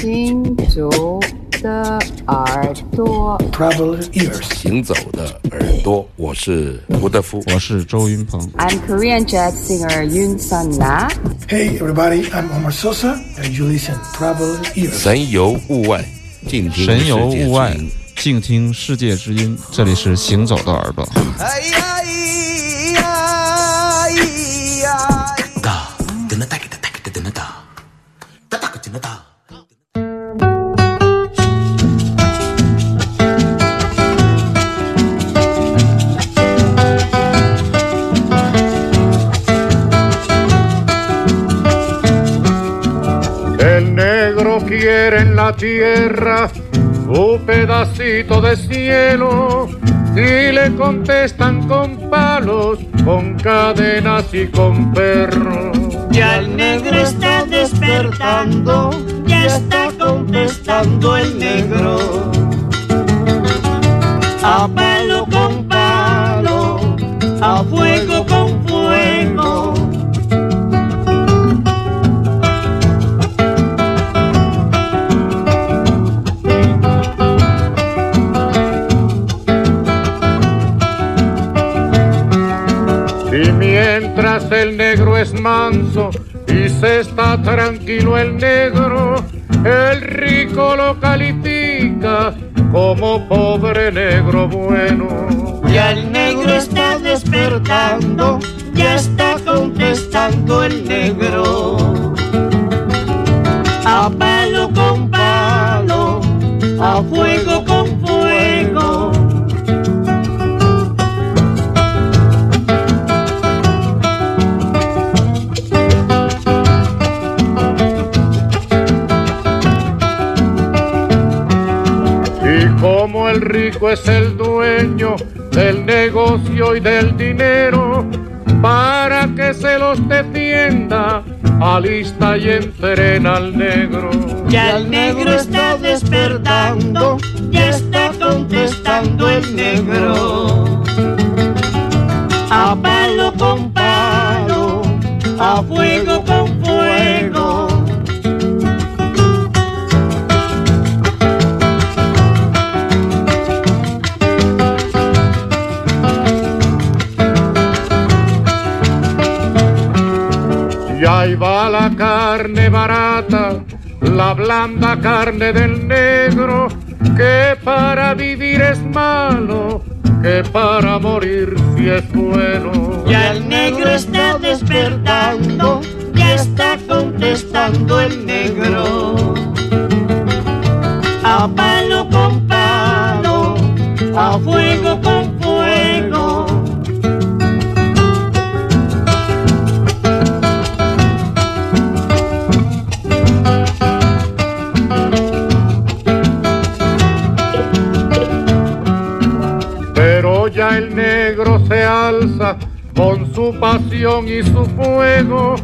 行走的耳朵，Travel ears，行走的耳朵，我是胡德夫，我是周云鹏，I'm Korean jazz singer Yun Sun Na。Hey everybody, I'm Omar Sosa, and you listen Travel ears。神游物外，静听神游物外，静听世界之音。这里是行走的耳朵。哎呀 en la tierra un pedacito de cielo y le contestan con palos, con cadenas y con perros. Ya el negro está despertando, ya está contestando el negro. A El negro es manso y se está tranquilo el negro, el rico lo califica como pobre negro bueno. Ya el negro está despertando, ya está contestando el negro. A palo con palo, a fuego el rico es el dueño del negocio y del dinero, para que se los defienda, alista y entrena al negro. Ya el negro está despertando, ya está contestando el negro. Y ahí va la carne barata, la blanda carne del negro, que para vivir es malo, que para morir si es bueno. Ya el negro está despertando, ya está contestando el negro. A palo con palo, a fuego con 'Ya el negro se alza con su pasión y su fuego,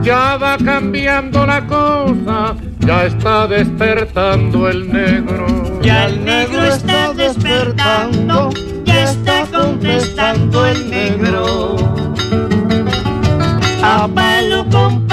ya va cambiando la cosa, ya está despertando el negro. Ya el negro está despertando, ya está contestando el negro. A palo con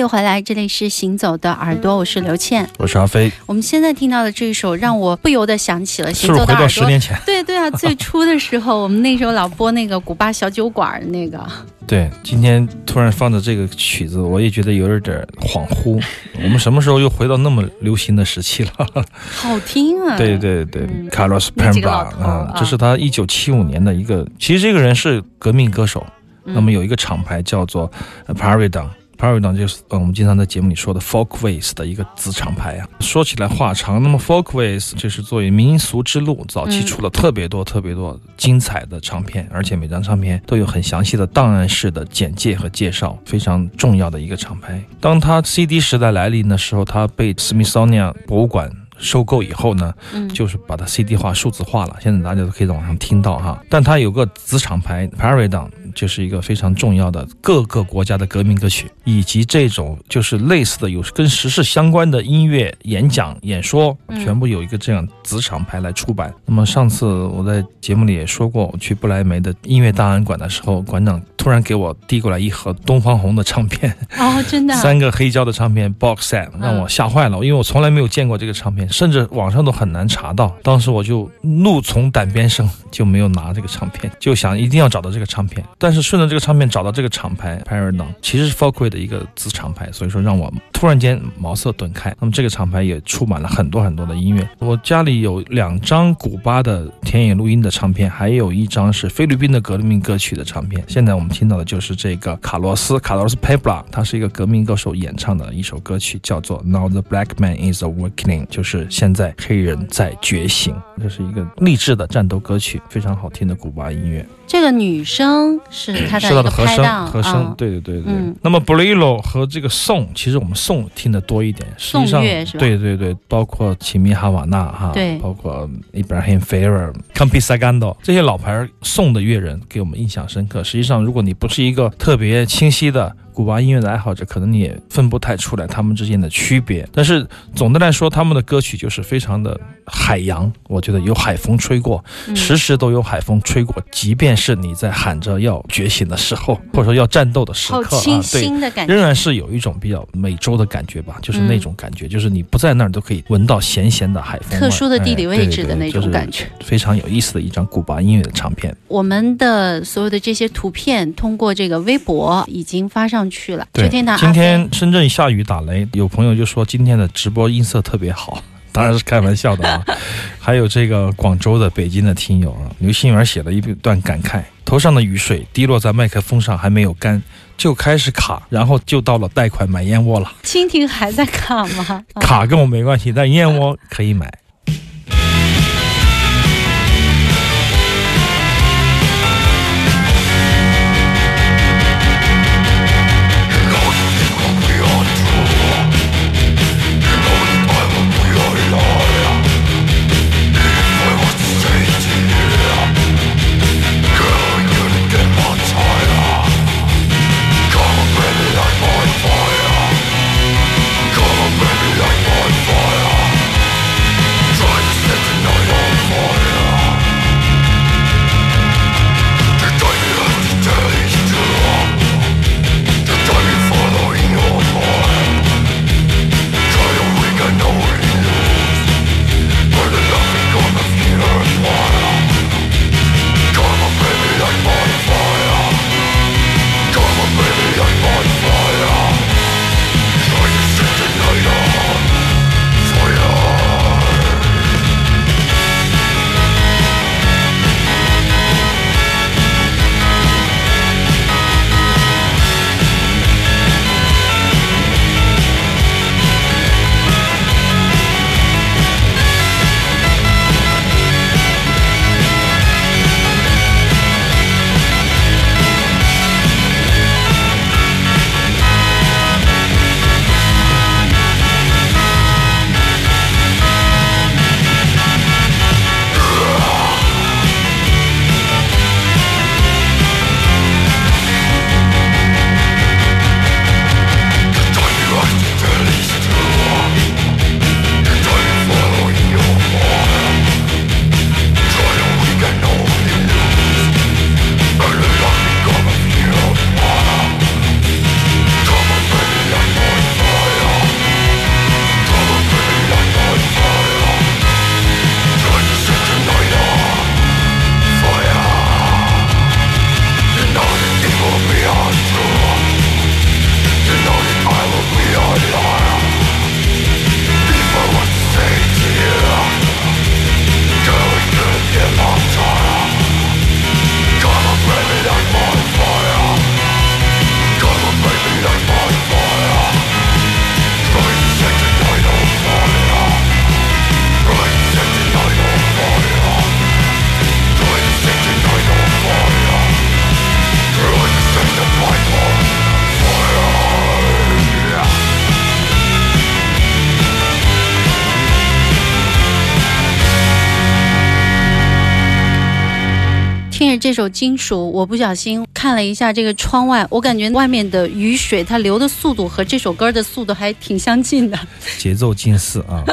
继续回来，这里是行走的耳朵，我是刘倩，我是阿飞。我们现在听到的这一首，让我不由得想起了行走的耳朵。十年前，对对啊，最初的时候，我们那时候老播那个古巴小酒馆的那个。对，今天突然放的这个曲子，我也觉得有点点恍惚。我们什么时候又回到那么流行的时期了？好听啊！对对对，Carlos Pemba 啊，这是他一九七五年的一个。其实这个人是革命歌手，那么有一个厂牌叫做 Paradon。就是，嗯，我们经常在节目里说的 Folkways 的一个子厂牌啊。说起来话长，那么 Folkways 就是作为民俗之路，早期出了特别多、特别多精彩的唱片，而且每张唱片都有很详细的档案式的简介和介绍，非常重要的一个厂牌。当它 CD 时代来临的时候，它被 Smithsonian 博物馆。收购以后呢，嗯就是把它 CD 化、数字化了，现在大家都可以在网上听到哈。但它有个子厂牌 Paradigm，就是一个非常重要的各个国家的革命歌曲，以及这种就是类似的有跟时事相关的音乐、演讲、演说，嗯全部有一个这样子厂牌来出版。那么上次我在节目里也说过，我去不来梅的音乐档案馆的时候，馆长突然给我递过来一盒东方红的唱片。哦，真的啊，三个黑胶的唱片 box set 让我吓坏了，因为我从来没有见过这个唱片，甚至网上都很难查到。当时我就怒从胆边生，就没有拿这个唱片，就想一定要找到这个唱片。但是顺着这个唱片找到这个厂牌 Paradigm，其实是 Folkway 的一个子厂牌，所以说让我突然间茅塞顿开。那么这个厂牌也出版了很多很多的音乐。我家里有两张古巴的田野录音的唱片，还有一张是菲律宾的革命歌曲的唱片。现在我们听到的就是这个卡洛斯卡洛斯 Pebla，他是一个革命歌手演唱的一首歌曲，叫做 Now the Black Man is Awakening，就是现在黑人在觉醒。这是一个励志的战斗歌曲，非常好听的古巴音乐。这个女生是她是他一个的和声，和声，嗯对对对对。嗯那么 Bolero 和这个颂，其实我们颂听得多一点，实际上对对对，包括齐米哈瓦纳哈，对包括 Ibrahim Ferrer、Campi Sagando 这些老牌颂的乐人给我们印象深刻。实际上，如果你不是一个特别清晰的古巴音乐的爱好者，可能你也分不太出来他们之间的区别。但是总的来说，他们的歌曲就是非常的海洋，我觉得有海风吹过，嗯时时都有海风吹过，即便是你在喊着要觉醒的时候，或者说要战斗的时好刻啊，清对。新的感觉，仍然是有一种比较美洲的感觉吧，就是那嗯种感觉，就是你不在那儿都可以闻到咸咸的海风，特殊的地理哎位置的那种感觉。非常有意思的一张古巴音乐的唱片。我们的所有的这些图片通过这个微博已经发上去了。对今天深圳下雨打雷，有朋友就说今天的直播音色特别好。当然是开玩笑的啊，还有这个广州的、北京的听友啊，刘心元写了一段感慨：头上的雨水滴落在麦克风上还没有干，就开始卡，然后就到了贷款买燕窝了。蜻蜓还在卡吗？啊 卡跟我没关系，但燕窝可以买。这首《金属》，我不小心看了一下这个窗外，我感觉外面的雨水它流的速度和这首歌的速度还挺相近的，节奏近似啊。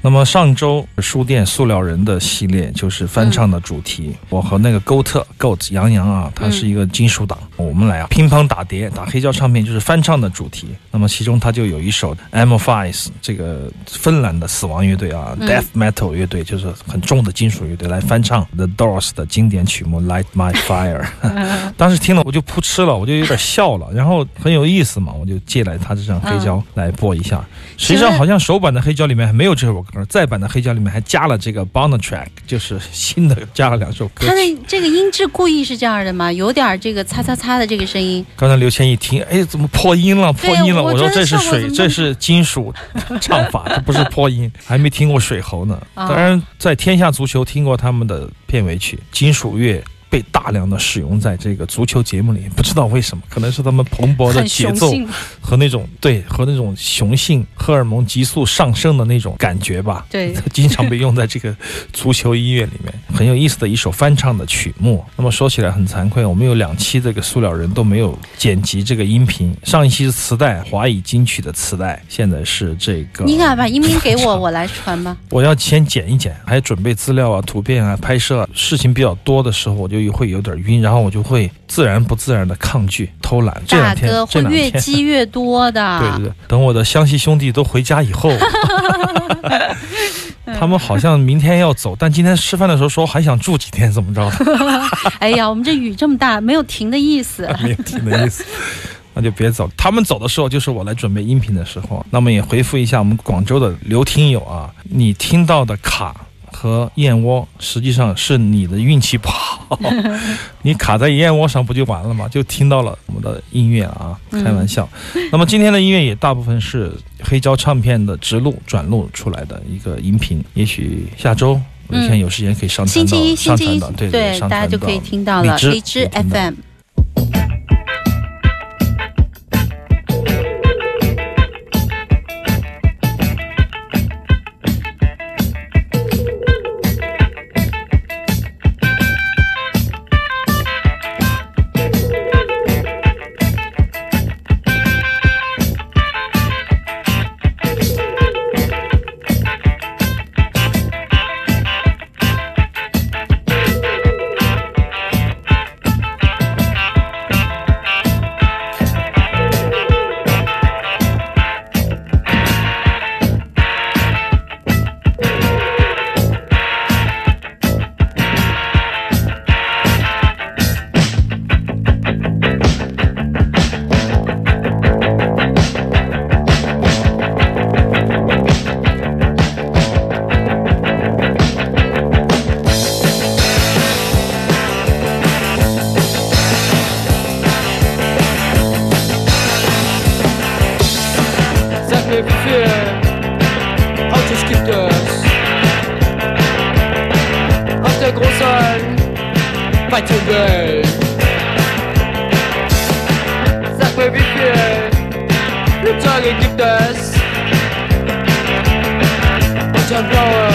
那么上周书店塑料人的系列就是翻唱的主题，我和那个 Goat Goat 杨洋啊，他是一个金属党，我们来啊乒乓打碟打黑胶唱片就是翻唱的主题。那么其中他就有一首 Amorphis 这个芬兰的死亡乐队啊，Death Metal 乐队就是很重的金属乐队来翻唱 The Doors 的经典曲目 Light My Fire。当时听了我就扑哧了，我就有点笑了，然后很有意思嘛，我就借来他这张黑胶来播一下。实际上好像首版的黑胶里面还没有这首歌。再版的黑胶里面还加了这个 bonus track，就是新的加了两首歌。它的这个音质故意是这样的吗？有点这个擦擦擦的这个声音。刚才刘谦一听，哎，怎么破音了？破音了！我说这是水，这是金属 唱法，这不是破音。还没听过水喉呢。当然，在天下足球听过他们的片尾曲，金属乐。被大量的使用在这个足球节目里，不知道为什么，可能是他们蓬勃的节奏和那种对和那种雄性荷尔蒙急速上升的那种感觉吧。对，经常被用在这个足球音乐里面，很有意思的一首翻唱的曲目。那么说起来很惭愧，我们有两期这个塑料人都没有剪辑这个音频。上一期是磁带，华语金曲的磁带，现在是这个。你敢把音频给我，我来传吧？我要先剪一剪，还准备资料啊、图片啊、拍摄，事情比较多的时候，我就。就会有点晕，然后我就会自然不自然的抗拒偷懒。这两天会越积越多的。对对对，等我的湘西兄弟都回家以后，他们好像明天要走，但今天吃饭的时候说还想住几天，怎么着？哎呀，我们这雨这么大，没有停的意思。没有停的意思，那就别走。他们走的时候，就是我来准备音频的时候。那么也回复一下我们广州的刘听友啊，你听到的卡。和燕窝实际上是你的运气不好，你卡在燕窝上不就完了吗？就听到了我们的音乐啊，开玩笑。那么今天的音乐也大部分是黑胶唱片的直录转录出来的一个音频，也许下周有天有时间可以上传到上传到对对，大家就可以听到了荔枝 FM。Sagi diktas What's a blower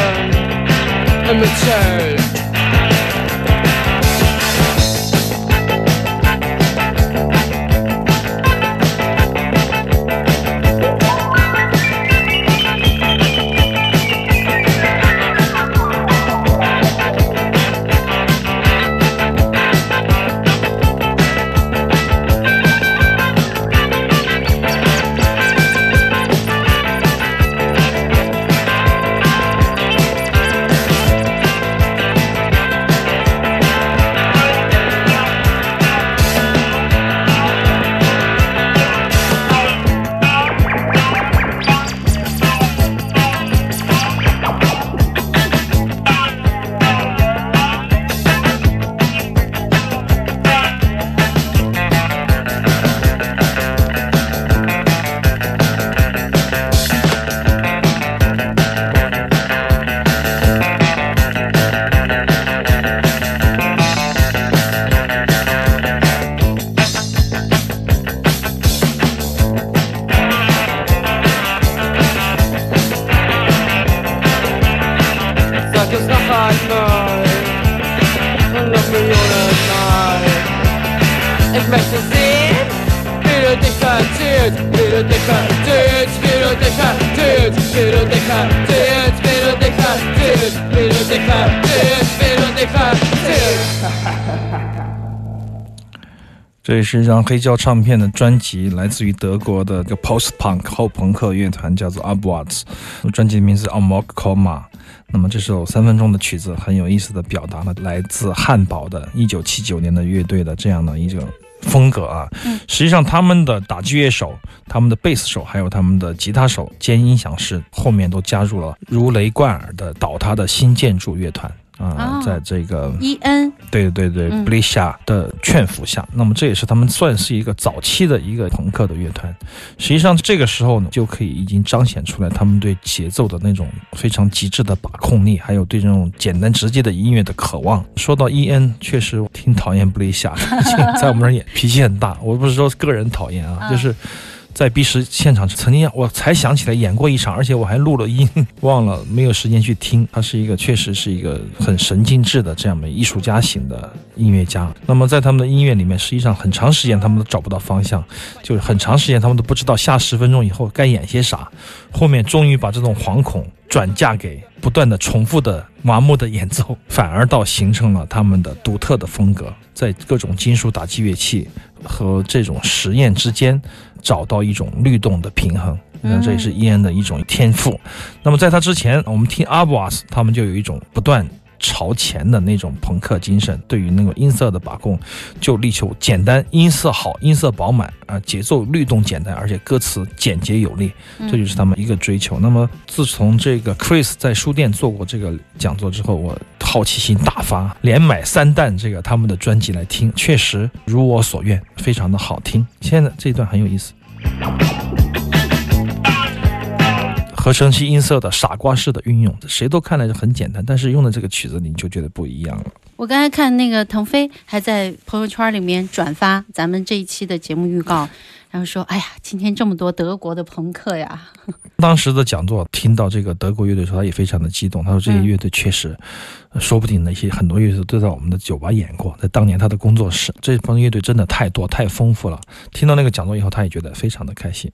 partner Lass mich ohne Neid Ich möchte sehen, wie du dich verzählst Wie du dich verzählst, wie du dich verzählst Wie du dich verzählst, wie du 这也是一张黑胶唱片的专辑，来自于德国的一个 post punk 后朋克乐团，叫做 Abwarts。专辑的名字 Amok Koma。那么这首三分钟的曲子很有意思的表达了来自汉堡的1979年的乐队的这样的一种风格啊。实际上他们的打击乐手、他们的贝斯手还有他们的吉他手兼音响师后面都加入了如雷贯耳的倒塌的新建筑乐团。啊，在这个伊恩，对对对布利夏的劝服下，那么这也是他们算是一个早期的一个朋克的乐团。实际上，这个时候呢，就可以已经彰显出来他们对节奏的那种非常极致的把控力，还有对这种简单直接的音乐的渴望。说到伊恩，确实挺讨厌布利夏，在我们这儿也脾气很大。我不是说个人讨厌啊，就是。在 B 十现场曾经我才想起来演过一场，而且我还录了音，忘了没有时间去听。他是一个确实是一个很神经质的这样的艺术家型的音乐家。那么在他们的音乐里面，实际上很长时间他们都找不到方向，就是很长时间他们都不知道下十分钟以后该演些啥。后面终于把这种惶恐转嫁给不断的重复的麻木的演奏，反而倒形成了他们的独特的风格，在各种金属打击乐器和这种实验之间。找到一种律动的平衡，那这也是伊恩的一种天赋。那么在他之前，我们听阿布瓦斯，他们就有一种不断朝前的那种朋克精神，对于那个音色的把控，就力求简单，音色好，音色饱满啊，节奏律动简单，而且歌词简洁有力，这就是他们一个追求。那么自从这个 Chris 在书店做过这个讲座之后，我好奇心大发，连买三弹这个他们的专辑来听，确实如我所愿，非常的好听。现在这一段很有意思。合成器音色的傻瓜式的运用，谁都看来就很简单，但是用的这个曲子你就觉得不一样了。我刚才看那个腾飞还在朋友圈里面转发咱们这一期的节目预告，然后说，哎呀，今天这么多德国的朋克呀。当时的讲座听到这个德国乐队的时候，他也非常的激动。他说这些乐队确实，说不定那些很多乐队都在我们的酒吧演过，在当年他的工作室，这帮乐队真的太多太丰富了。听到那个讲座以后，他也觉得非常的开心。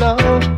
love.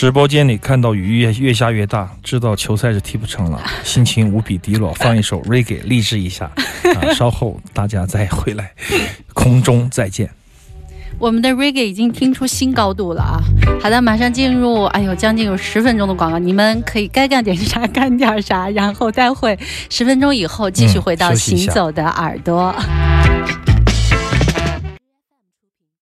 直播间里看到雨越越下越大，知道球赛是踢不成了，心情无比低落。放一首 reggae 励志一下啊！稍后大家再回来，空中再见。我们的 reggae 已经听出新高度了啊！好的，马上进入，哎呦，将近有十分钟的广告，你们可以该干点啥干点啥，然后待会十分钟以后继续回到行走的耳朵。